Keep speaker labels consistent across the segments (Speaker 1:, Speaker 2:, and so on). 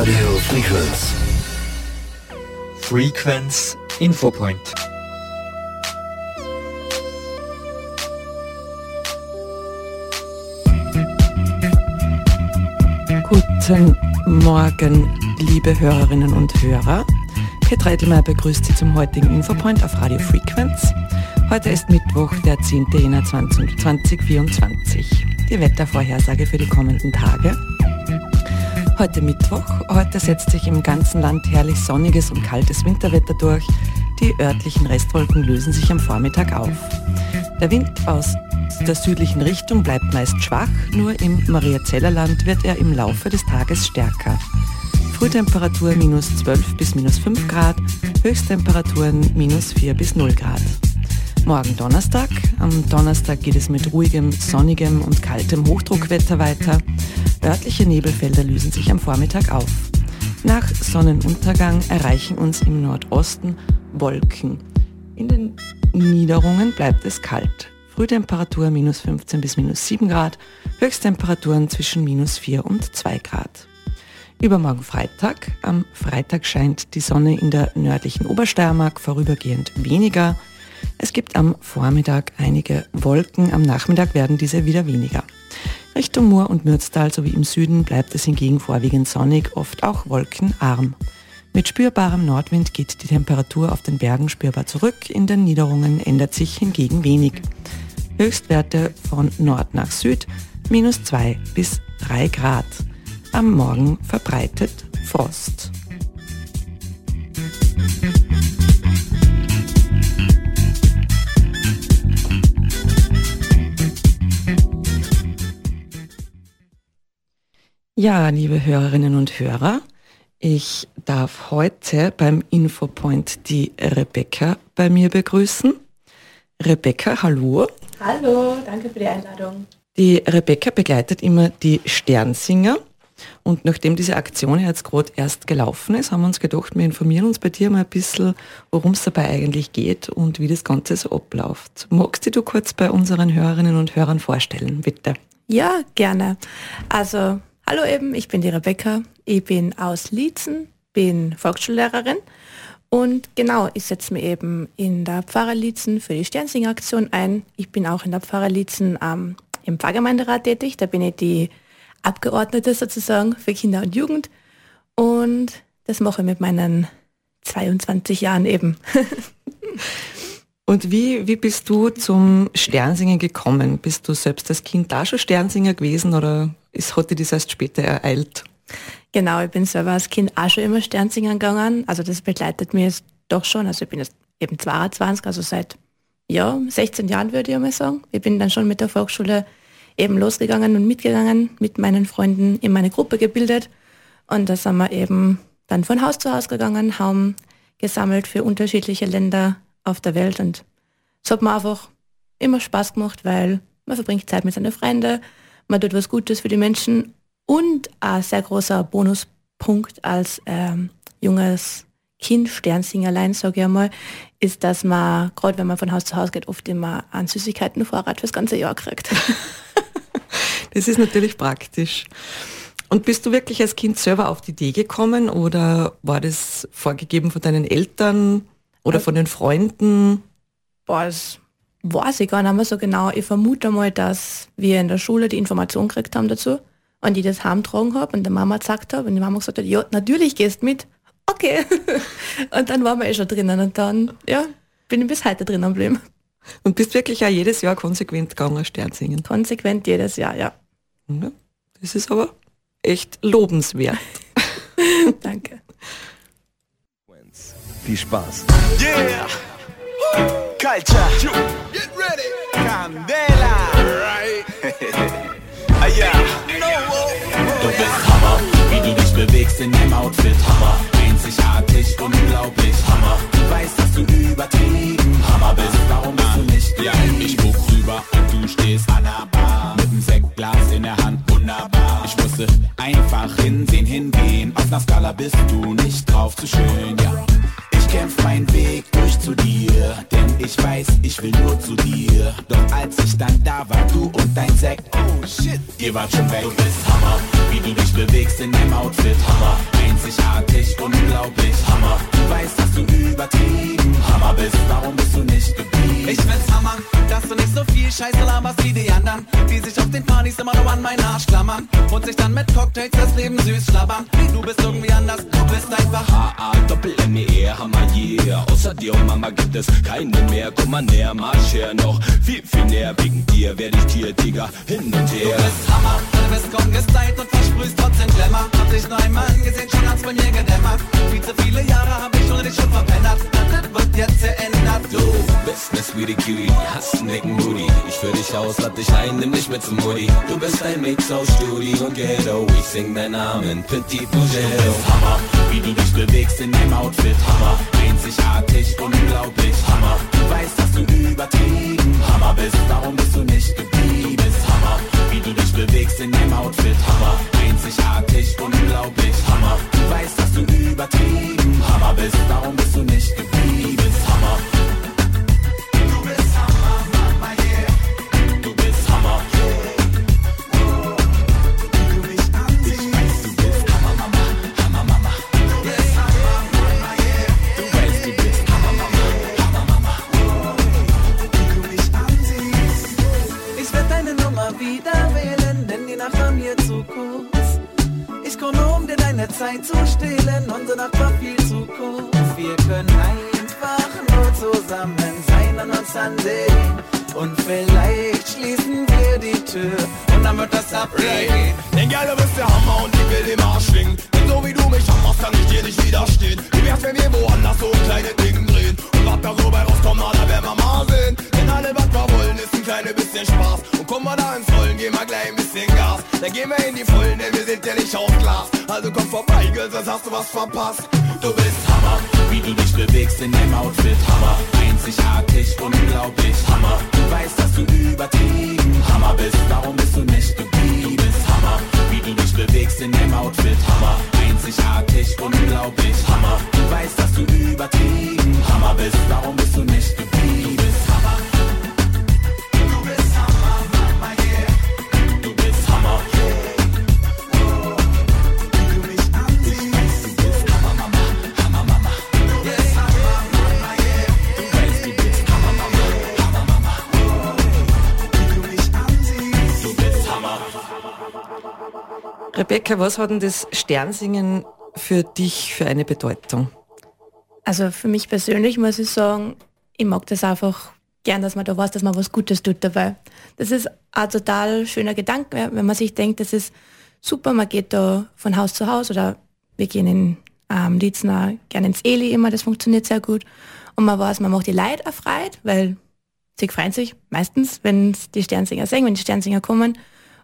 Speaker 1: Radio Frequenz.
Speaker 2: Frequenz Infopoint.
Speaker 3: Guten Morgen, liebe Hörerinnen und Hörer. Petra Edelmeier begrüßt Sie zum heutigen Infopoint auf Radio Frequenz. Heute ist Mittwoch, der 10. Jänner 2024. Die Wettervorhersage für die kommenden Tage. Heute Mittwoch. Heute setzt sich im ganzen Land herrlich sonniges und kaltes Winterwetter durch. Die örtlichen Restwolken lösen sich am Vormittag auf. Der Wind aus der südlichen Richtung bleibt meist schwach, nur im Mariazellerland wird er im Laufe des Tages stärker. Frühtemperatur minus 12 bis minus 5 Grad, Höchsttemperaturen minus 4 bis 0 Grad. Morgen Donnerstag. Am Donnerstag geht es mit ruhigem, sonnigem und kaltem Hochdruckwetter weiter. Örtliche Nebelfelder lösen sich am Vormittag auf. Nach Sonnenuntergang erreichen uns im Nordosten Wolken. In den Niederungen bleibt es kalt. Frühtemperatur minus 15 bis minus 7 Grad, Höchsttemperaturen zwischen minus 4 und 2 Grad. Übermorgen Freitag. Am Freitag scheint die Sonne in der nördlichen Obersteiermark vorübergehend weniger. Es gibt am Vormittag einige Wolken, am Nachmittag werden diese wieder weniger. Richtung Moor und Mürztal sowie im Süden bleibt es hingegen vorwiegend sonnig, oft auch wolkenarm. Mit spürbarem Nordwind geht die Temperatur auf den Bergen spürbar zurück, in den Niederungen ändert sich hingegen wenig. Höchstwerte von Nord nach Süd minus 2 bis 3 Grad. Am Morgen verbreitet Frost. Ja, liebe Hörerinnen und Hörer, ich darf heute beim Infopoint die Rebecca bei mir begrüßen. Rebecca, hallo.
Speaker 4: Hallo, danke für die Einladung.
Speaker 3: Die Rebecca begleitet immer die Sternsinger. Und nachdem diese Aktion jetzt gerade erst gelaufen ist, haben wir uns gedacht, wir informieren uns bei dir mal ein bisschen, worum es dabei eigentlich geht und wie das Ganze so abläuft. Magst du kurz bei unseren Hörerinnen und Hörern vorstellen, bitte?
Speaker 4: Ja, gerne. Also Hallo eben, ich bin die Rebecca, ich bin aus Liezen, bin Volksschullehrerin und genau, ich setze mich eben in der Pfarrer Liezen für die Sternsinger-Aktion ein. Ich bin auch in der Pfarrer Liezen ähm, im Pfarrgemeinderat tätig, da bin ich die Abgeordnete sozusagen für Kinder und Jugend und das mache ich mit meinen 22 Jahren eben.
Speaker 3: Und wie, wie bist du zum Sternsingen gekommen? Bist du selbst als Kind da schon Sternsinger gewesen oder ist, hat dir das erst später ereilt?
Speaker 4: Genau, ich bin selber als Kind auch schon immer Sternsingen gegangen. Also das begleitet mich jetzt doch schon. Also ich bin jetzt eben 22, also seit ja, 16 Jahren würde ich mal sagen. Ich bin dann schon mit der Volksschule eben losgegangen und mitgegangen, mit meinen Freunden in meine Gruppe gebildet. Und da sind wir eben dann von Haus zu Haus gegangen, haben gesammelt für unterschiedliche Länder auf der Welt und es hat mir einfach immer Spaß gemacht, weil man verbringt Zeit mit seinen Freunden, man tut was Gutes für die Menschen und ein sehr großer Bonuspunkt als ähm, junges Kind, Sternsingerlein, sage ich einmal, ist, dass man, gerade wenn man von Haus zu Haus geht, oft immer an Süßigkeiten Vorrat fürs ganze Jahr kriegt.
Speaker 3: das ist natürlich praktisch. Und bist du wirklich als Kind selber auf die Idee gekommen oder war das vorgegeben von deinen Eltern? Oder also, von den Freunden?
Speaker 4: Boah, das weiß ich gar nicht mehr so genau. Ich vermute mal, dass wir in der Schule die Information gekriegt haben dazu und ich das heimtragen habe und der Mama gesagt habe und die Mama gesagt hat, ja, natürlich gehst mit. Okay. und dann waren wir eh schon drinnen und dann, ja, bin ich bis heute drinnen geblieben.
Speaker 3: Und bist wirklich auch jedes Jahr konsequent gegangen, Stern singen?
Speaker 4: Konsequent jedes Jahr, ja.
Speaker 3: ja das ist aber echt lobenswert.
Speaker 4: Danke.
Speaker 1: Viel Spaß.
Speaker 5: Yeah! Culture. Get ready. Candela. Right. ah, yeah.
Speaker 6: Du bist Hammer, wie du dich bewegst in deinem Outfit. Hammer, einzigartig, unglaublich. Hammer, du weißt, dass du übertrieben Hammer bist. Warum bist du nicht ja, Ich guck rüber und du stehst an der Bar. Mit einem Sektglas in der Hand, wunderbar. Ich musste einfach hinsehen, hingehen. Auf einer Skala bist du nicht drauf zu schön, ja kämpf mein Weg durch zu dir, denn ich weiß, ich will nur zu dir. Doch als ich dann da war, du und dein Sekt, oh shit, ihr wart schon weg. Du bist Hammer, wie du dich bewegst in deinem Outfit, Hammer. Einzigartig, unglaublich, Hammer. Du weißt, dass du übertrieben Hammer bist, warum bist du nicht geblieben? Ich
Speaker 7: find's Hammer, dass du nicht so viel Scheiße laberst wie die anderen, die sich auf den Partys immer nur an meinen Arsch klammern und sich dann mit Cocktails das Leben süß schlabbern. Du bist irgendwie anders, du bist einfach
Speaker 6: H-A-Doppel-M-E-R, Hammer yeah. Außer dir und Mama gibt es keine mehr. Komm mal näher, marsch her noch viel, viel näher. Wegen dir werd ich dir, Digga, hin und her.
Speaker 7: Du bist Hammer, du bist kaum gestylt und versprühst trotzdem Glamour. Hab dich nur einmal angesehen, schon hat's bei mir gedämmert. Viel zu viele Jahre hab ich ohne dich schon. Das wird jetzt geändert.
Speaker 6: Du bist ne Sweetie Cutie, hast einen dicken Booty. Ich führ dich aus, lad dich ein, nimm dich mit zum Mutti. Du bist ein Mix aus Studi und Ghetto. Ich sing deinen Namen, Petit Bougello.
Speaker 7: Hammer,
Speaker 6: Wie du dich bewegst in deinem Outfit, Hammer. Einzigartig, unglaublich, Hammer. Du weißt, dass du übertrieben Hammer bist, darum bist du nicht geblieben. Hammer. Wie du dich bewegst in deinem Outfit, Hammer. Einzigartig, unglaublich, Hammer. Du weißt, dass du übertrieben Hammer bist, darum bist du nicht geblieben.
Speaker 7: Zeit zu stehlen, unsere Nacht war viel zu kurz. Wir können einfach nur zusammen sein und uns ansehen. Und vielleicht schließen wir die Tür und dann wird das ablegen.
Speaker 5: Denn Girl, bist der Hammer und ich will im Arsch schwingen. Denn so wie du mich hammerst, kann ich dir nicht widerstehen. Wie wär's, wenn wir woanders so ein kleines Ding drehen? Und was da so bei rauskommt, na, da werden wir mal sehen. Denn alle, was wir wollen, ist ein kleines bisschen Spaß. Und komm mal da ins Rollen, geh mal gleich ein bisschen Gas. Dann gehen wir in die Vollen, denn wir sind ja nicht aus Glas. Also komm vorbei, Girl, sonst hast du was verpasst.
Speaker 6: Du bist Hammer, wie du dich bewegst in deinem Outfit, Hammer. Einzigartig, unglaublich, Hammer. Du weißt, dass du übertrieben Hammer bist, darum bist du nicht geblieben. Bist Hammer, wie du dich bewegst in deinem Outfit, Hammer. Einzigartig, unglaublich, Hammer. Du weißt, dass du übertrieben Hammer bist, darum bist du nicht geblieben.
Speaker 3: Rebecca, was hat denn das Sternsingen für dich für eine Bedeutung?
Speaker 4: Also für mich persönlich muss ich sagen, ich mag das einfach gern, dass man da weiß, dass man was Gutes tut dabei. Das ist ein total schöner Gedanke, wenn man sich denkt, das ist super, man geht da von Haus zu Haus oder wir gehen in ähm, Lietzner gerne ins Eli immer, das funktioniert sehr gut. Und man weiß, man macht die Leute erfreut, weil sie freuen sich meistens, wenn die Sternsinger singen, wenn die Sternsinger kommen.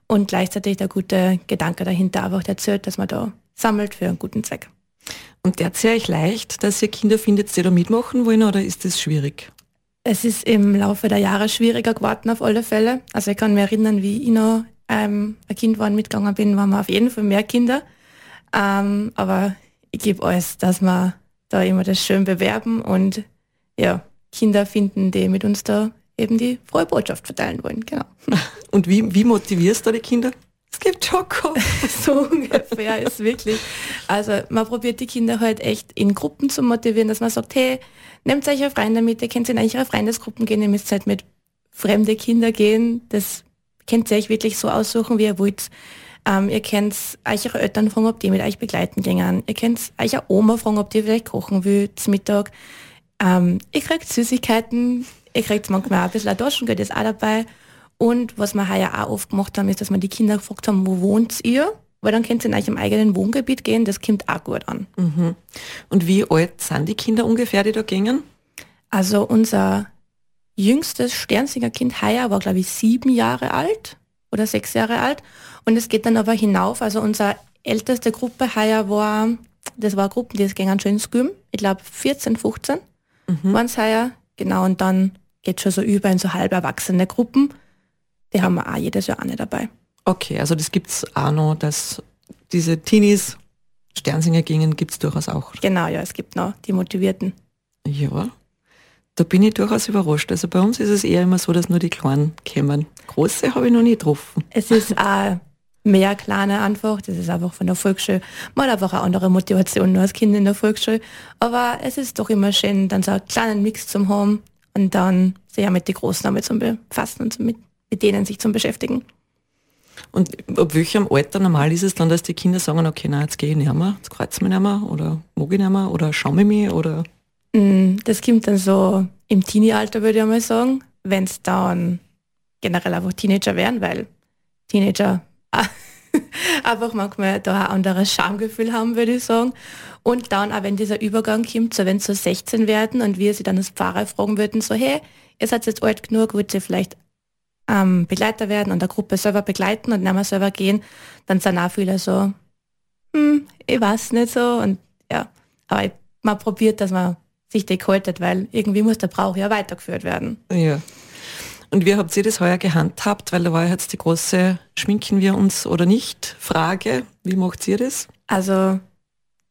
Speaker 4: Und gleichzeitig der gute Gedanke dahinter einfach erzählt, dass man da sammelt für einen guten Zweck.
Speaker 3: Und der euch leicht, dass ihr Kinder findet, die da mitmachen wollen, oder ist das schwierig?
Speaker 4: Es ist im Laufe der Jahre schwieriger geworden auf alle Fälle. Also ich kann mich erinnern, wie ich noch ähm, ein Kind war und mitgegangen bin, waren wir auf jeden Fall mehr Kinder. Ähm, aber ich gebe alles, dass wir da immer das schön bewerben und ja, Kinder finden, die mit uns da eben die frohe Botschaft verteilen wollen. Genau.
Speaker 3: Und wie, wie motivierst du die Kinder? Es gibt Schoko.
Speaker 4: so ungefähr ist wirklich. Also man probiert die Kinder halt echt in Gruppen zu motivieren, dass man sagt, hey, nehmt euch eine Freunde mit, ihr könnt in eure Freundesgruppen gehen, ihr müsst halt mit fremde Kinder gehen. Das könnt ihr euch wirklich so aussuchen, wie ihr wollt. Ähm, ihr könnt euch eure Eltern fragen, ob die mit euch begleiten gehen. Ihr könnt euch Oma fragen, ob die vielleicht kochen will zum Mittag. Ähm, ihr kriegt Süßigkeiten, ihr kriegt manchmal auch ein bisschen ein Taschengeld, ist auch dabei. Und was wir heuer auch oft gemacht haben, ist, dass wir die Kinder gefragt haben, wo wohnt ihr? Weil dann könnt ihr in eurem eigenen Wohngebiet gehen, das kommt auch gut an.
Speaker 3: Und wie alt sind die Kinder ungefähr, die da gingen?
Speaker 4: Also unser jüngstes Sternsingerkind heuer war, glaube ich, sieben Jahre alt oder sechs Jahre alt. Und es geht dann aber hinauf. Also unsere älteste Gruppe heuer war, das war Gruppen, die gingen schon ins Gym. Ich glaube 14, 15 waren es heuer. Genau, und dann geht schon so über in so halb erwachsene Gruppen. Die haben wir auch jedes Jahr eine dabei.
Speaker 3: Okay, also das gibt's auch noch, dass diese Teenies Sternsinger gingen, gibt's durchaus auch.
Speaker 4: Genau, ja, es gibt noch die Motivierten.
Speaker 3: Ja, da bin ich durchaus überrascht. Also bei uns ist es eher immer so, dass nur die Kleinen kommen. Große habe ich noch nie getroffen.
Speaker 4: Es ist auch mehr kleine einfach, das ist einfach von der Volksschule. Man hat einfach eine andere Motivation nur als Kind in der Volksschule. Aber es ist doch immer schön, dann so einen kleinen Mix zum haben und dann sich ja mit den Großen damit zu befassen und mit, mit denen sich zu beschäftigen.
Speaker 3: Und ab welchem Alter normal ist es dann, dass die Kinder sagen, okay, na jetzt gehe ich nicht mehr, jetzt kreuze ich mich nicht mehr oder mag ich nicht mehr oder schaue ich mich oder?
Speaker 4: Mm, das kommt dann so im Teenie-Alter, würde ich mal sagen, wenn es dann generell einfach Teenager werden, weil Teenager einfach manchmal da ein anderes Schamgefühl haben, würde ich sagen. Und dann auch wenn dieser Übergang kommt, so wenn sie so 16 werden und wir sie dann als Pfarrer fragen würden, so hey, ihr seid jetzt alt genug, wollt ihr vielleicht ähm, Begleiter werden und der Gruppe selber begleiten und nicht mehr selber gehen, dann sind auch viele so, hm, ich weiß nicht so und ja, aber ich, man probiert, dass man sich dick haltet, weil irgendwie muss der Brauch ja weitergeführt werden.
Speaker 3: Ja. Und wie habt ihr das heuer gehandhabt? Weil da war jetzt die große Schminken wir uns oder nicht Frage. Wie macht ihr das?
Speaker 4: Also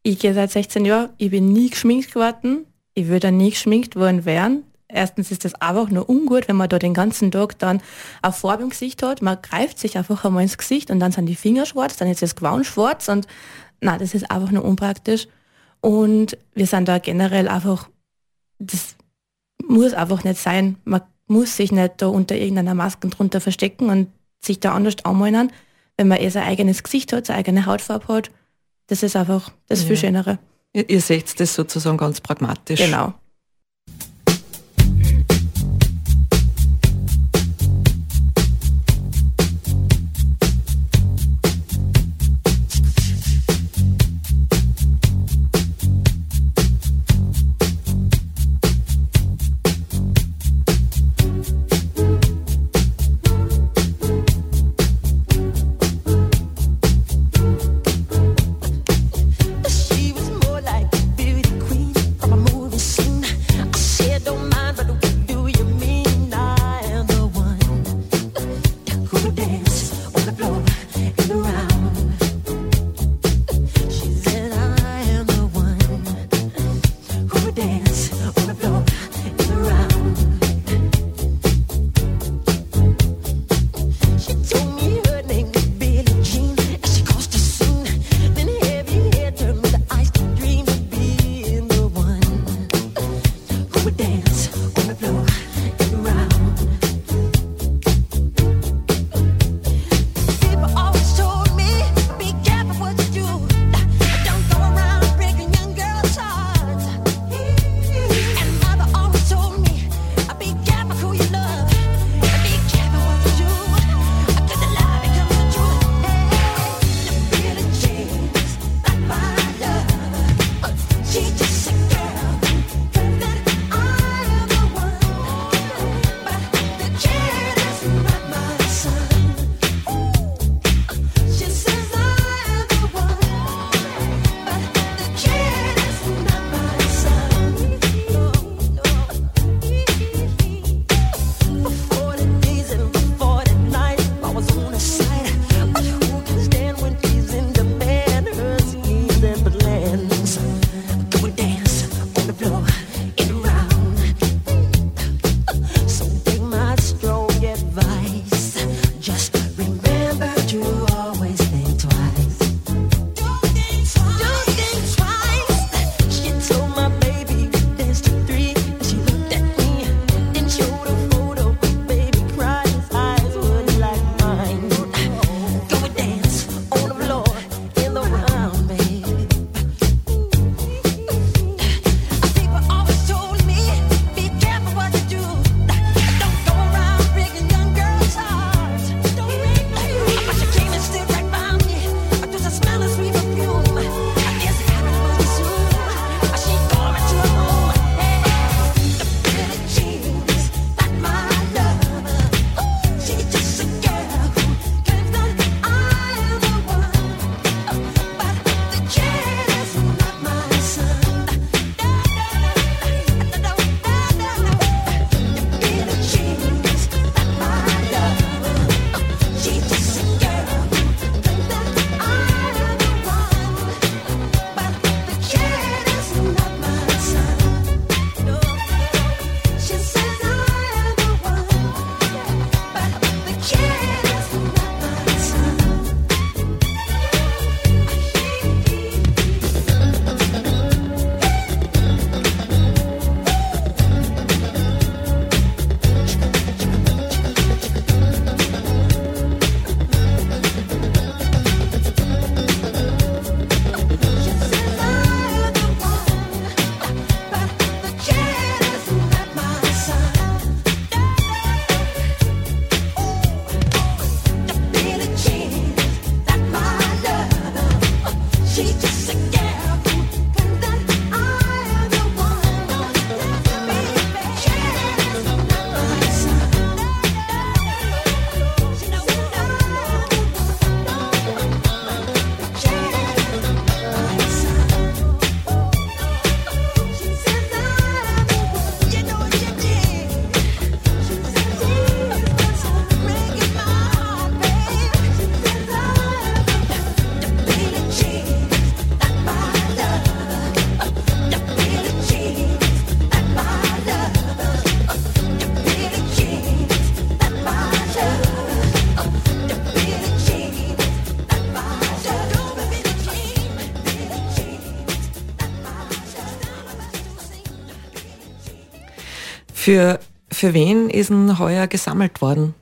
Speaker 4: ich gehe seit 16 Jahren, ich bin nie geschminkt geworden. Ich würde nie geschminkt worden werden. Erstens ist das einfach nur ungut, wenn man da den ganzen Tag dann eine Farbe im Gesicht hat. Man greift sich einfach einmal ins Gesicht und dann sind die Finger schwarz, dann ist das Gewand schwarz und na, das ist einfach nur unpraktisch. Und wir sind da generell einfach, das muss einfach nicht sein. Man muss sich nicht da unter irgendeiner Maske drunter verstecken und sich da anders anmalen, wenn man eh sein eigenes Gesicht hat, seine eigene Hautfarbe hat. Das ist einfach das ja. viel Schönere.
Speaker 3: Ihr, ihr seht das sozusagen ganz pragmatisch.
Speaker 4: Genau.
Speaker 3: Für, für wen ist denn heuer gesammelt worden?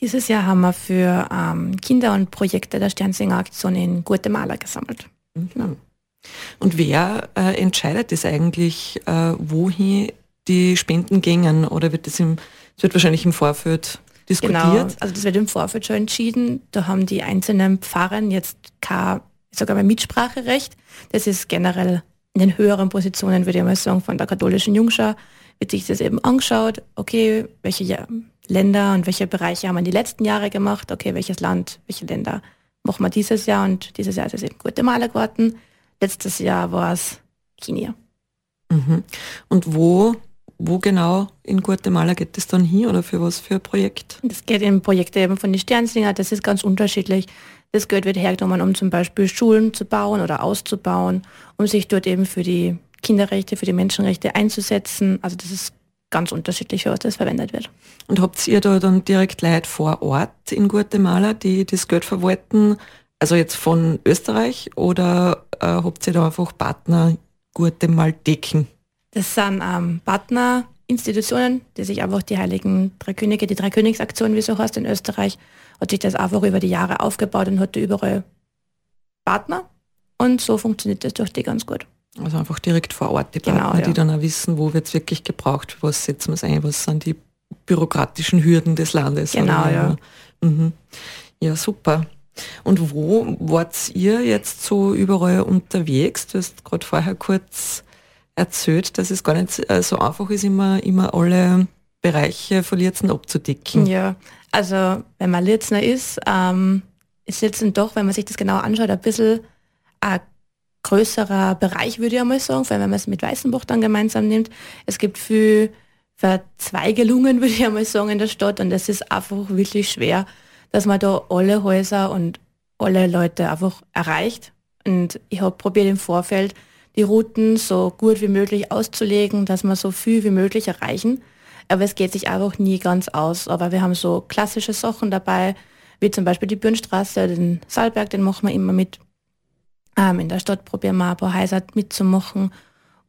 Speaker 4: Dieses Jahr haben wir für ähm, Kinder und Projekte der Sternsinger Aktion in Guatemala gesammelt.
Speaker 3: Mhm. Und wer äh, entscheidet das eigentlich, äh, wohin die Spenden gingen? Oder wird das im, das wird wahrscheinlich im Vorfeld diskutiert?
Speaker 4: Genau, also das wird im Vorfeld schon entschieden. Da haben die einzelnen Pfarren jetzt kein, sogar mal Mitspracherecht. Das ist generell in den höheren Positionen, würde ich mal sagen, von der katholischen Jungschau, wird sich das eben angeschaut, okay, welche Länder und welche Bereiche haben wir die letzten Jahre gemacht, okay, welches Land, welche Länder machen wir dieses Jahr und dieses Jahr ist es eben Guatemala geworden. Letztes Jahr war es Kenia.
Speaker 3: Mhm. Und wo, wo genau in Guatemala geht es dann hin oder für was für ein Projekt?
Speaker 4: Das geht in Projekte eben von den Sternsinger, das ist ganz unterschiedlich. Das Geld wird hergenommen, um zum Beispiel Schulen zu bauen oder auszubauen, um sich dort eben für die Kinderrechte, für die Menschenrechte einzusetzen. Also das ist ganz unterschiedlich, was das verwendet wird.
Speaker 3: Und habt ihr da dann direkt Leute vor Ort in Guatemala, die das Geld verwalten, also jetzt von Österreich oder äh, habt ihr da einfach Partner Guatemalteken?
Speaker 4: Das sind ähm, Partnerinstitutionen, die sich einfach die Heiligen Drei Könige, die Drei Königsaktion, wie so heißt in Österreich, hat sich das einfach über die Jahre aufgebaut und hatte überall Partner. Und so funktioniert das durch die ganz gut.
Speaker 3: Also einfach direkt vor Ort die Partner, genau, ja. die dann auch wissen, wo wird es wirklich gebraucht, was setzen wir es ein, was sind die bürokratischen Hürden des Landes.
Speaker 4: Genau, ja.
Speaker 3: Mhm. Ja, super. Und wo wart ihr jetzt so überall unterwegs? Du hast gerade vorher kurz erzählt, dass es gar nicht äh, so einfach ist, immer, immer alle Bereiche von Lietzen abzudecken.
Speaker 4: Ja, also wenn man Lietzner ist, ähm, ist Lietzen doch, wenn man sich das genau anschaut, ein bisschen ein größerer Bereich, würde ich einmal sagen, vor allem wenn man es mit Weißenbach dann gemeinsam nimmt. Es gibt viel Verzweigelungen, würde ich einmal sagen, in der Stadt und es ist einfach wirklich schwer, dass man da alle Häuser und alle Leute einfach erreicht. Und ich habe probiert im Vorfeld die Routen so gut wie möglich auszulegen, dass wir so viel wie möglich erreichen. Aber es geht sich einfach nie ganz aus. Aber wir haben so klassische Sachen dabei, wie zum Beispiel die Bürnstraße, den Saalberg, den machen wir immer mit. Ähm, in der Stadt probieren wir ein paar Häuser mitzumachen.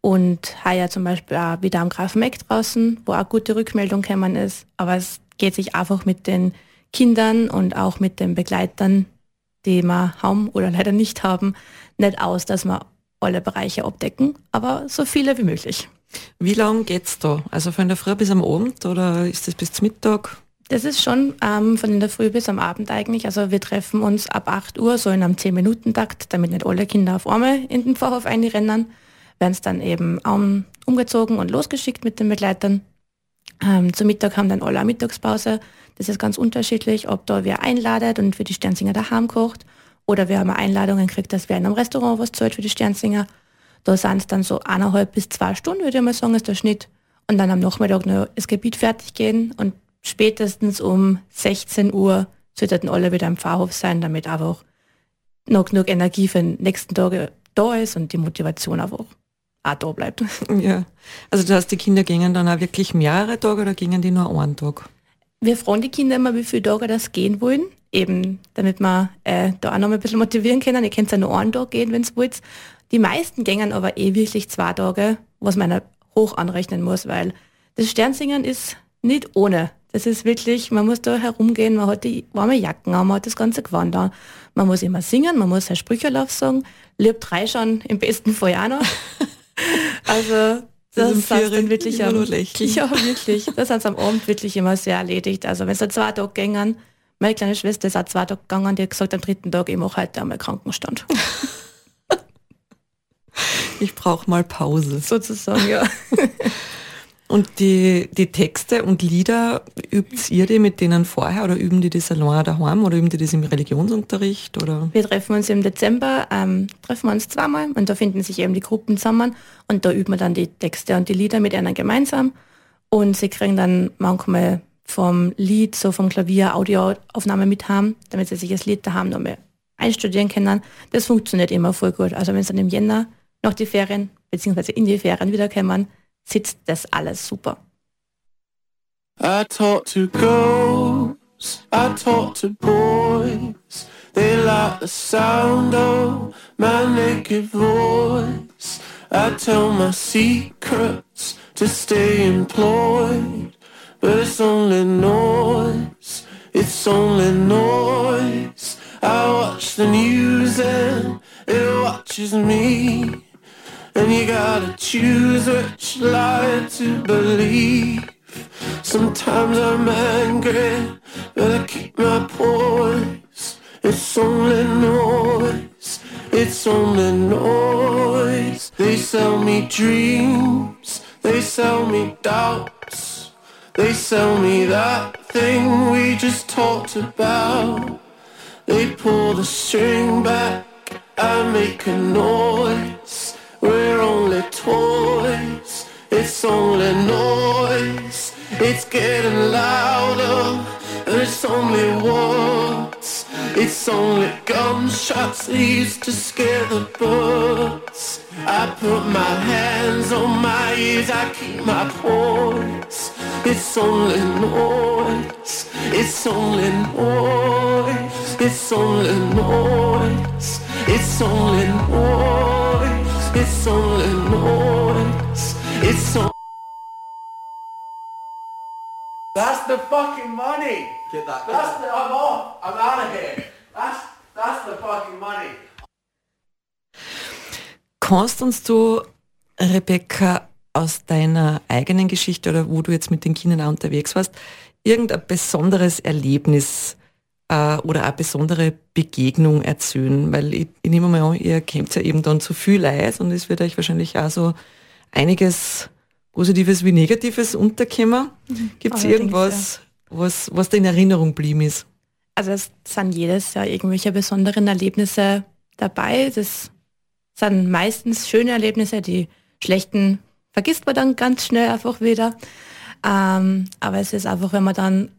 Speaker 4: Und heuer zum Beispiel auch wieder am Grafeneck draußen, wo auch gute Rückmeldung gekommen ist. Aber es geht sich einfach mit den Kindern und auch mit den Begleitern, die wir haben oder leider nicht haben, nicht aus, dass wir alle Bereiche abdecken, aber so viele wie möglich.
Speaker 3: Wie lange geht es da? Also von der Früh bis am Abend oder ist das bis zum Mittag?
Speaker 4: Das ist schon ähm, von der Früh bis am Abend eigentlich. Also wir treffen uns ab 8 Uhr so in einem 10-Minuten-Takt, damit nicht alle Kinder auf einmal in den Pfarrhof einrennen. Werden es dann eben um, umgezogen und losgeschickt mit den Begleitern. Ähm, zum Mittag haben dann alle eine Mittagspause. Das ist ganz unterschiedlich, ob da wer einladet und für die Sternsinger daheim kocht oder wir haben Einladungen gekriegt, dass wer in einem Restaurant was zahlt für die Sternsinger. Da sind es dann so eineinhalb bis zwei Stunden, würde ich mal sagen, ist der Schnitt. Und dann am Nachmittag noch das Gebiet fertig gehen und spätestens um 16 Uhr sollten alle wieder im Pfarrhof sein, damit einfach noch genug Energie für den nächsten Tag da ist und die Motivation einfach auch da bleibt.
Speaker 3: Ja, also du hast die Kinder gingen dann auch wirklich mehrere Tage oder gingen die nur einen Tag?
Speaker 4: Wir fragen die Kinder immer, wie viele Tage das gehen wollen, eben damit wir äh, da auch noch ein bisschen motivieren können. Ihr könnt ja nur einen Tag gehen, wenn es wollt. Die meisten gängen aber eh wirklich zwei Tage, was man hoch anrechnen muss, weil das Sternsingen ist nicht ohne. Das ist wirklich, man muss da herumgehen, man hat die warme Jacken an, man hat das ganze Gewand an. Man muss immer singen, man muss sein Sprücherlauf sagen, lieb drei schon im besten Fall auch noch. also das ist dann wirklich am, ja, wirklich. Das hat am Abend wirklich immer sehr erledigt. Also wenn es da zwei Tage gingen, meine kleine Schwester ist auch zwei Tage gegangen, die hat gesagt, am dritten Tag, ich mache heute einmal Krankenstand.
Speaker 3: ich brauche mal Pause.
Speaker 4: Sozusagen, ja.
Speaker 3: Und die, die Texte und Lieder, übt ihr die mit denen vorher oder üben die das allein daheim oder üben die das im Religionsunterricht? Oder?
Speaker 4: Wir treffen uns im Dezember, ähm, treffen wir uns zweimal und da finden sich eben die Gruppen zusammen und da üben wir dann die Texte und die Lieder mit ihnen gemeinsam und sie kriegen dann manchmal vom Lied, so vom Klavier Audioaufnahme mit haben, damit sie sich das Lied daheim nochmal einstudieren können. Das funktioniert immer voll gut. Also wenn es dann im Jänner noch die Ferien, beziehungsweise in die Ferien wiederkommen, sitzt das alles super. I talk to ghosts, I talk to boys. They like the sound of my naked voice. I tell my secrets
Speaker 8: to stay employed, but it's only noise, it's only noise. I watch the news and it watches me, and you gotta choose which lie to believe. Sometimes I'm angry, but I keep my poise. It's only noise, it's only noise. They sell me dreams, they sell me doubts. They sell me that thing we just talked about. They pull the string back, I make a noise. We're only toys, it's only noise. It's getting louder, and it's only words. It's only gunshots used to scare the birds. I put my hands on my ears, I keep my poise. It's only noise, it's only noise, it's only noise, it's only noise,
Speaker 9: the fucking money.
Speaker 10: Get that.
Speaker 9: That's the. I'm off. I'm out of here. That's that's the fucking money.
Speaker 3: Kannst uns du, Rebecca, aus deiner eigenen Geschichte oder wo du jetzt mit den Kindern auch unterwegs warst, irgendein besonderes Erlebnis äh, oder eine besondere Begegnung erzählen? Weil ich, ich nehme mal an, ihr kämpft ja eben dann zu viel Eis und es wird euch wahrscheinlich auch so einiges Positives wie Negatives unterkommen. Gibt es irgendwas, was, was dir in Erinnerung blieben ist?
Speaker 4: Also es sind jedes Jahr irgendwelche besonderen Erlebnisse dabei. Das sind meistens schöne Erlebnisse, die schlechten vergisst man dann ganz schnell einfach wieder. Ähm, aber es ist einfach, wenn man dann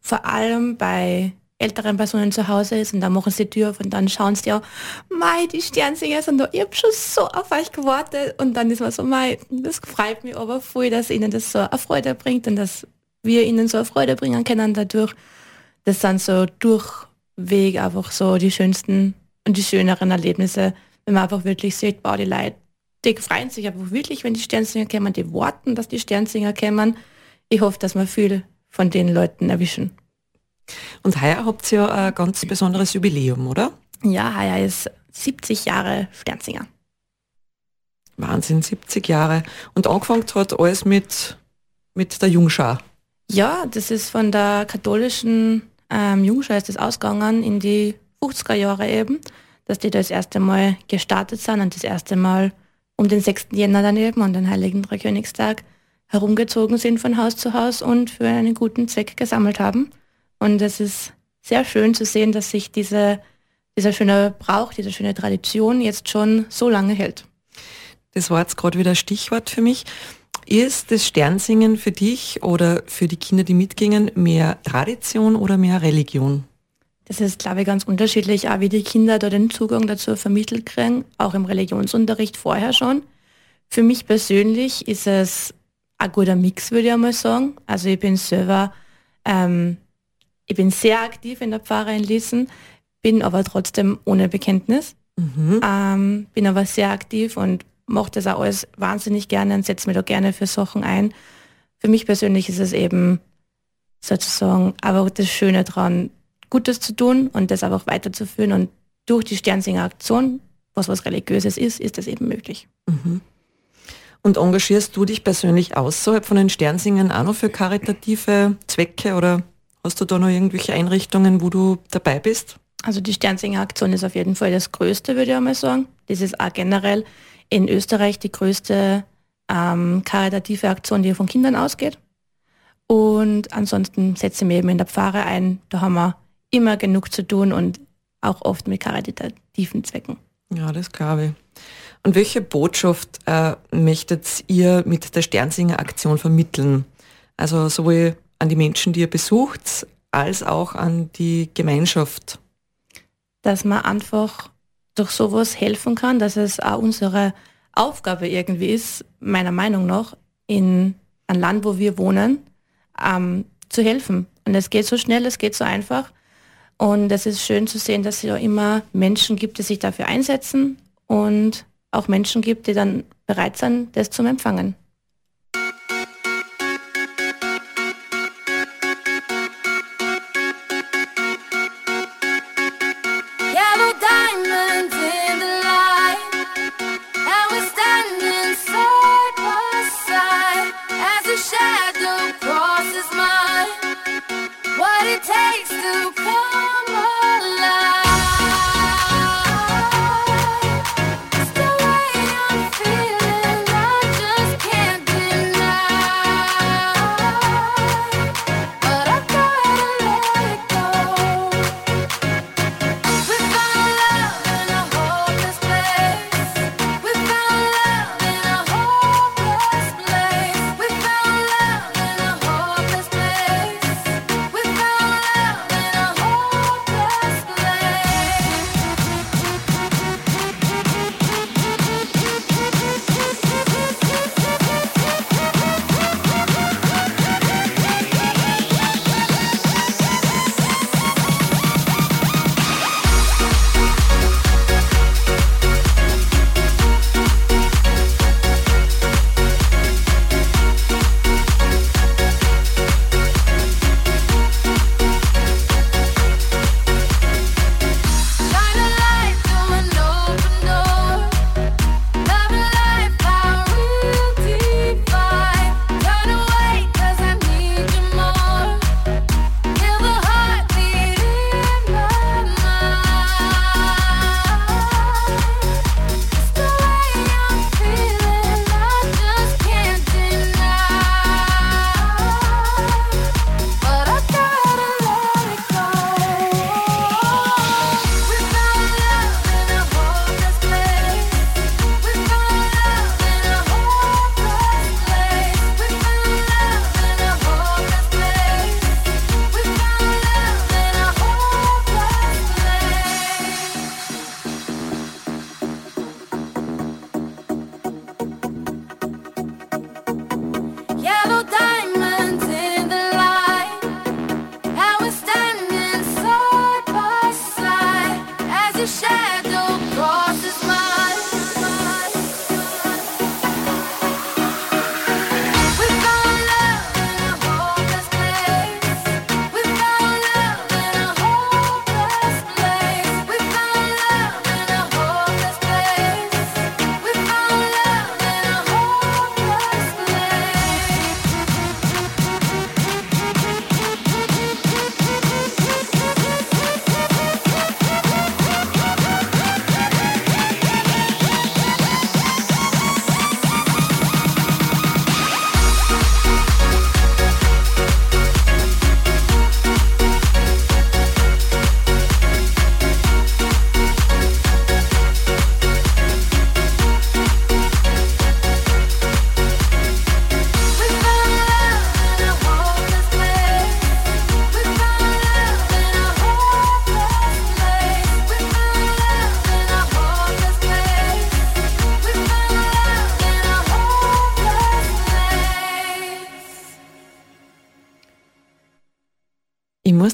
Speaker 4: vor allem bei älteren Personen zu Hause ist und dann machen sie die Tür auf und dann schauen sie ja, mei, die Sternsinger sind da, ich hab schon so auf euch gewartet und dann ist man so, mei, das freut mich aber voll, dass ihnen das so eine Freude bringt und dass wir ihnen so eine Freude bringen können dadurch. Das sind so durchweg einfach so die schönsten und die schöneren Erlebnisse, wenn man einfach wirklich sieht, boah, die Leute, die freuen sich einfach wirklich, wenn die Sternsinger kommen, die warten, dass die Sternsinger kommen. Ich hoffe, dass wir viel von den Leuten erwischen.
Speaker 3: Und heuer habt ihr ja ein ganz besonderes Jubiläum, oder?
Speaker 4: Ja, heuer ist 70 Jahre Sternsinger.
Speaker 3: Wahnsinn, 70 Jahre. Und angefangen hat alles mit, mit der Jungschar.
Speaker 4: Ja, das ist von der katholischen ähm, Jungschar ist das ausgegangen in die 50er Jahre eben, dass die das erste Mal gestartet sind und das erste Mal um den 6. Jänner dann eben und den Heiligen Dreikönigstag herumgezogen sind von Haus zu Haus und für einen guten Zweck gesammelt haben. Und es ist sehr schön zu sehen, dass sich diese, dieser schöne Brauch, diese schöne Tradition jetzt schon so lange hält.
Speaker 3: Das war jetzt gerade wieder Stichwort für mich. Ist das Sternsingen für dich oder für die Kinder, die mitgingen, mehr Tradition oder mehr Religion?
Speaker 4: Das ist, glaube ich, ganz unterschiedlich, auch wie die Kinder da den Zugang dazu vermittelt kriegen, auch im Religionsunterricht vorher schon. Für mich persönlich ist es ein guter Mix, würde ich einmal sagen. Also ich bin selber, ähm, ich bin sehr aktiv in der Pfarre in Liesen, bin aber trotzdem ohne Bekenntnis,
Speaker 3: Mhm.
Speaker 4: ähm, bin aber sehr aktiv und mache das auch alles wahnsinnig gerne und setze mich da gerne für Sachen ein. Für mich persönlich ist es eben sozusagen aber das Schöne dran, Gutes zu tun und das einfach weiterzuführen und durch die Sternsinger Aktion, was was Religiöses ist, ist das eben möglich.
Speaker 3: Mhm. Und engagierst du dich persönlich außerhalb von den Sternsingern auch noch für karitative Zwecke oder hast du da noch irgendwelche Einrichtungen, wo du dabei bist?
Speaker 4: Also die Sternsinger Aktion ist auf jeden Fall das Größte, würde ich einmal sagen. Das ist auch generell in Österreich die größte ähm, karitative Aktion, die von Kindern ausgeht. Und ansonsten setze ich mich eben in der Pfarre ein. Da haben wir immer genug zu tun und auch oft mit karitativen Zwecken.
Speaker 3: Ja, das glaube ich. Und welche Botschaft äh, möchtet ihr mit der Sternsinger Aktion vermitteln? Also sowohl an die Menschen, die ihr besucht, als auch an die Gemeinschaft.
Speaker 4: Dass man einfach durch sowas helfen kann, dass es auch unsere Aufgabe irgendwie ist, meiner Meinung nach, in einem Land, wo wir wohnen, ähm, zu helfen. Und es geht so schnell, es geht so einfach. Und es ist schön zu sehen, dass es ja immer Menschen gibt, die sich dafür einsetzen und auch Menschen gibt, die dann bereit sind, das zum Empfangen.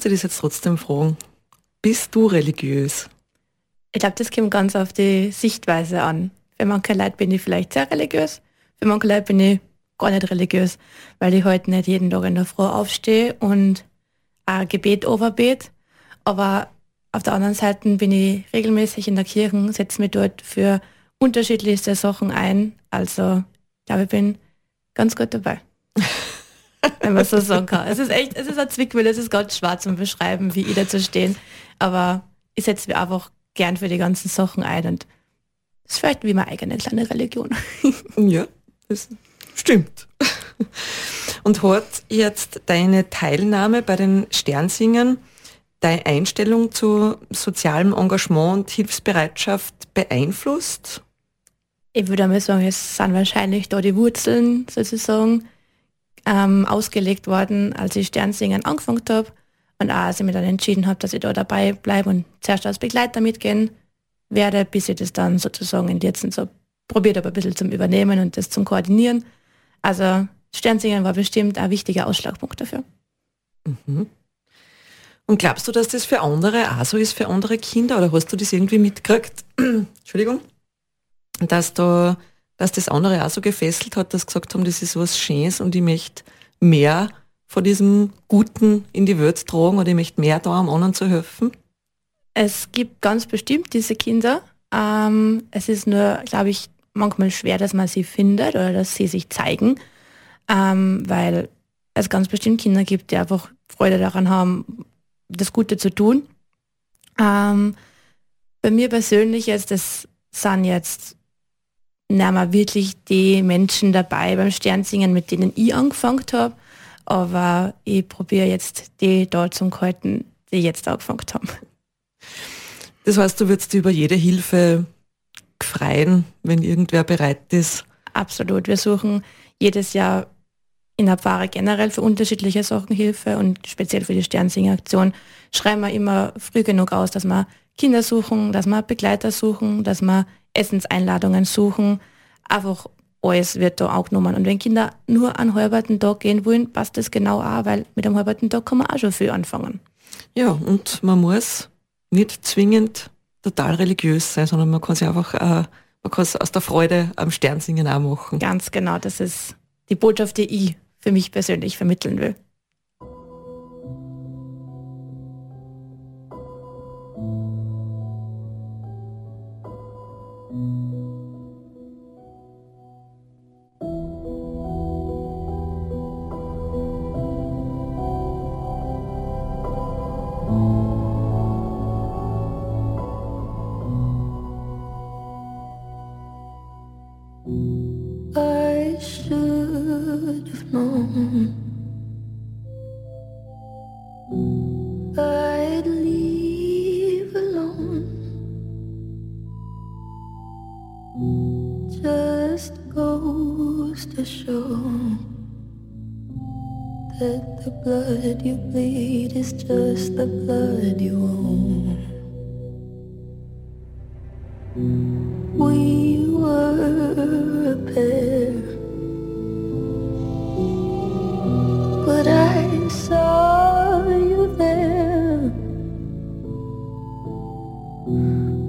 Speaker 3: Dir das jetzt trotzdem fragen. Bist du religiös?
Speaker 4: Ich glaube, das kommt ganz auf die Sichtweise an. Für manche Leute bin ich vielleicht sehr religiös, für manche Leute bin ich gar nicht religiös, weil ich heute nicht jeden Tag in der Früh aufstehe und ein Gebet overbet. Aber auf der anderen Seite bin ich regelmäßig in der Kirche, setze mich dort für unterschiedlichste Sachen ein. Also ich glaube, ich bin ganz gut dabei. Wenn man so sagen kann. Es ist echt, es ist ein Zwickmühle, es ist ganz schwer zu beschreiben, wie ich dazu stehen. Aber ich setze mich einfach gern für die ganzen Sachen ein und das ist vielleicht wie meine eigene kleine Religion.
Speaker 3: ja, das stimmt. Und hat jetzt deine Teilnahme bei den Sternsingern deine Einstellung zu sozialem Engagement und Hilfsbereitschaft beeinflusst?
Speaker 4: Ich würde mal sagen, es sind wahrscheinlich da die Wurzeln sozusagen ähm, ausgelegt worden, als ich Sternsingen angefangen habe. Und auch als ich mir dann entschieden habe, dass ich da dabei bleibe und zuerst als Begleiter mitgehen werde, bis ich das dann sozusagen in jetzt so probiert habe, ein bisschen zum Übernehmen und das zum Koordinieren. Also Sternsingen war bestimmt ein wichtiger Ausschlagpunkt dafür.
Speaker 3: Mhm. Und glaubst du, dass das für andere auch so ist, für andere Kinder? Oder hast du das irgendwie mitgekriegt? Entschuldigung. Dass, da, dass das andere auch so gefesselt hat, dass gesagt haben, das ist was Schönes und ich möchte mehr von diesem Guten in die Welt tragen oder ich möchte mehr da am anderen zu helfen?
Speaker 4: Es gibt ganz bestimmt diese Kinder. Ähm, es ist nur, glaube ich, manchmal schwer, dass man sie findet oder dass sie sich zeigen, ähm, weil es ganz bestimmt Kinder gibt, die einfach Freude daran haben, das Gute zu tun. Ähm, bei mir persönlich jetzt, das sind jetzt nicht mehr wirklich die Menschen dabei beim Sternsingen, mit denen ich angefangen habe, aber ich probiere jetzt die dort zum halten, die jetzt angefangen haben.
Speaker 3: Das heißt, du würdest über jede Hilfe freien, wenn irgendwer bereit ist?
Speaker 4: Absolut. Wir suchen jedes Jahr in der Pfarre generell für unterschiedliche Sachen Hilfe und speziell für die Sternsinger-Aktion schreiben wir immer früh genug aus, dass wir Kinder suchen, dass wir Begleiter suchen, dass wir Essenseinladungen suchen. Einfach alles wird da auch genommen. Und wenn Kinder nur an halberten Tag gehen wollen, passt das genau auch, weil mit einem halberten Tag kann man auch schon viel anfangen.
Speaker 3: Ja, und man muss nicht zwingend total religiös sein, sondern man kann sich einfach, äh, man kann es aus der Freude am Sternsingen auch machen.
Speaker 4: Ganz genau, das ist die Botschaft, die ich für mich persönlich vermitteln will.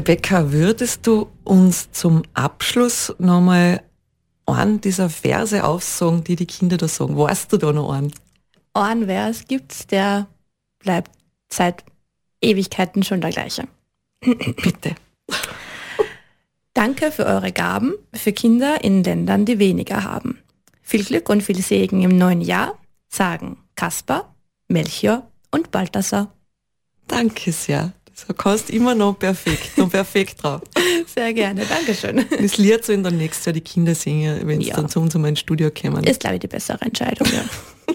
Speaker 3: Rebecca, würdest du uns zum Abschluss nochmal einen dieser Verse aufsagen, die die Kinder da sagen? Weißt du da noch einen?
Speaker 4: Ein Vers gibt's, der bleibt seit Ewigkeiten schon der gleiche.
Speaker 3: Bitte.
Speaker 4: Danke für eure Gaben für Kinder in Ländern, die weniger haben. Viel Glück und viel Segen im neuen Jahr, sagen Kaspar, Melchior und Balthasar.
Speaker 3: Danke sehr. Du kannst immer noch perfekt und perfekt drauf.
Speaker 4: Sehr gerne, Dankeschön.
Speaker 3: Das Lied sollen dann nächstes Jahr die Kinder singen, wenn sie
Speaker 4: Ja.
Speaker 3: dann zu uns in mein Studio kommen.
Speaker 4: Ist, glaube ich, die bessere Entscheidung. Ja.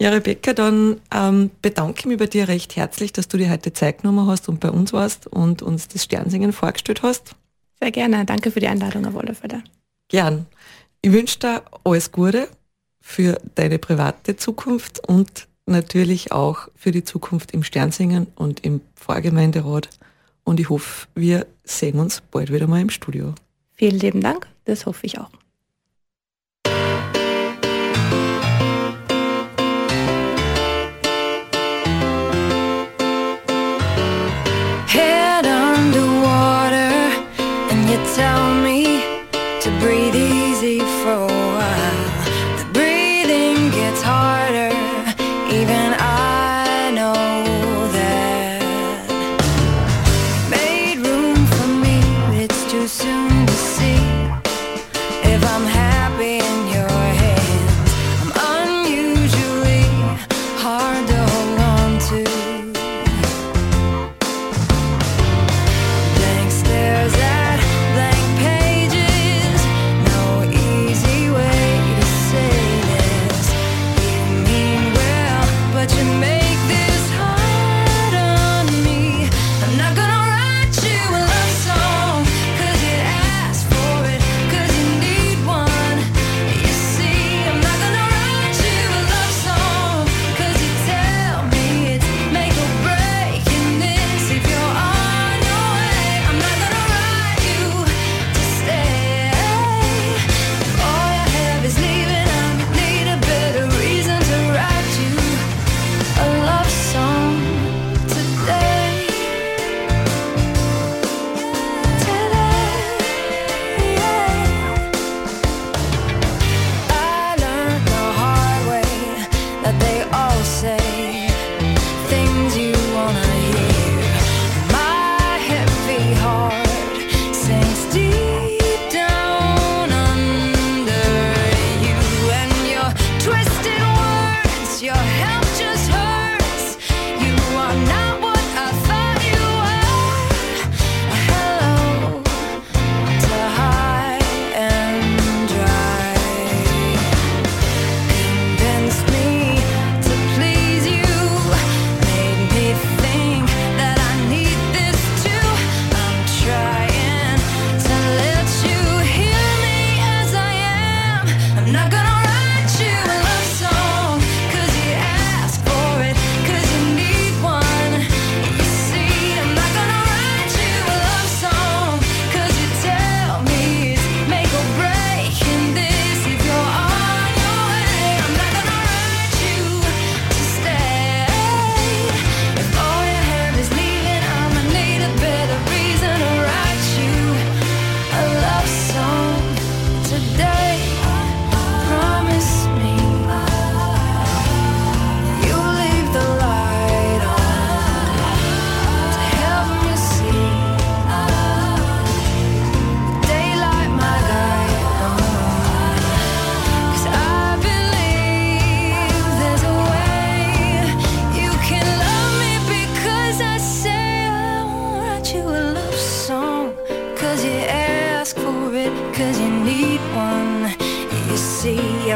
Speaker 3: Ja, Rebecca, dann ähm, bedanke ich mich bei dir recht herzlich, dass du dir heute Zeit genommen hast und bei uns warst und uns das Sternsingen vorgestellt hast.
Speaker 4: Sehr gerne, danke für die Einladung alle Fälle.
Speaker 3: Gern. Ich wünsche dir alles Gute für deine private Zukunft und natürlich auch für die Zukunft im Sternsingen und im Pfarrgemeinderat. Und ich hoffe, wir sehen uns bald wieder mal im Studio.
Speaker 4: Vielen lieben Dank, das hoffe ich auch.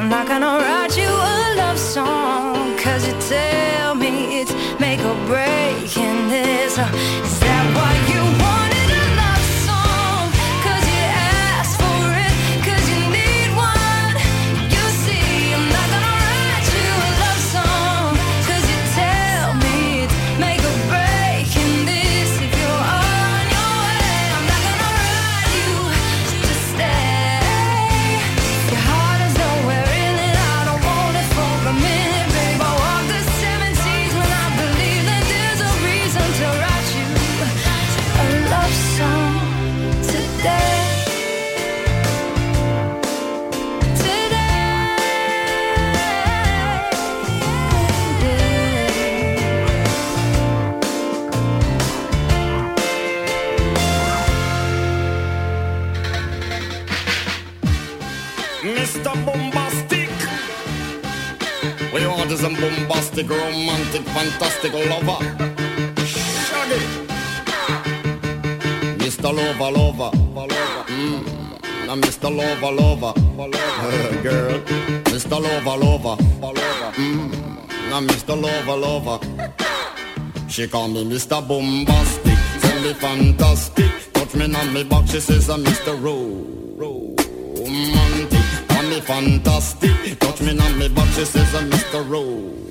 Speaker 10: I'm not gonna
Speaker 11: run bombastic, romantic, fantastic lover. Shaggy. Mr. Lover, lover. Mm. Now, Mr. Lover, lover. Girl. Mr. Lover, lover. Mm. Now, Mr. Lover, lover. She call me Mr. Bombastic, tell me fantastic. Touch me on me back, she says I'm Mr. Romantic. Call me fantastic, touch me on me back, she says I'm Mr. Rose.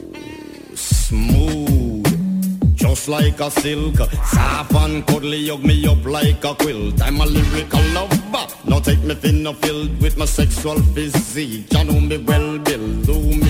Speaker 11: Smooth, just like a silk. Soft and cuddly, hug me up like a quilt. I'm a lyrical lover. Now take me thin or filled with my sexual physique. You know me well, Bill. Do me,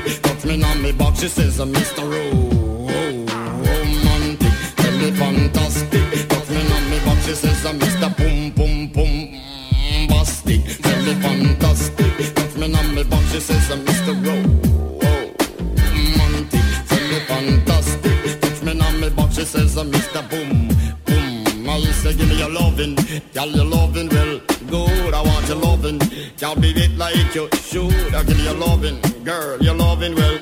Speaker 11: Me box, she says I'm Mr. Ro- romantic. Tell me fantastic. Touch me on me back, she says Mr. Boom Boom Boom Bastic. Tell me fantastic. Touch me on me back, she says Mr. Romantic. Tell me fantastic. Touch me on me back, she says Mr. Boom Boom. I say give me your loving, girl your loving well good. I want your loving, girl be it like you should. I give you loving, girl your loving well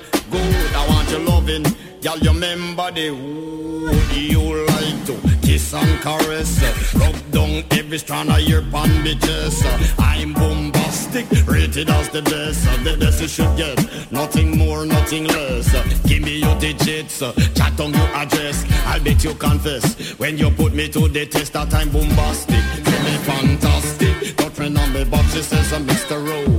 Speaker 11: loving. Y'all, you remember the who you like to kiss and caress. Rub down every strand of your bandages. I'm bombastic, rated as the best. The best you should get, nothing more, nothing less. Give me your digits, chat on your address. I'll bet you confess when you put me to the test that I'm bombastic. Tell me fantastic, don't friend on me, but she says I'm Mr. Rose.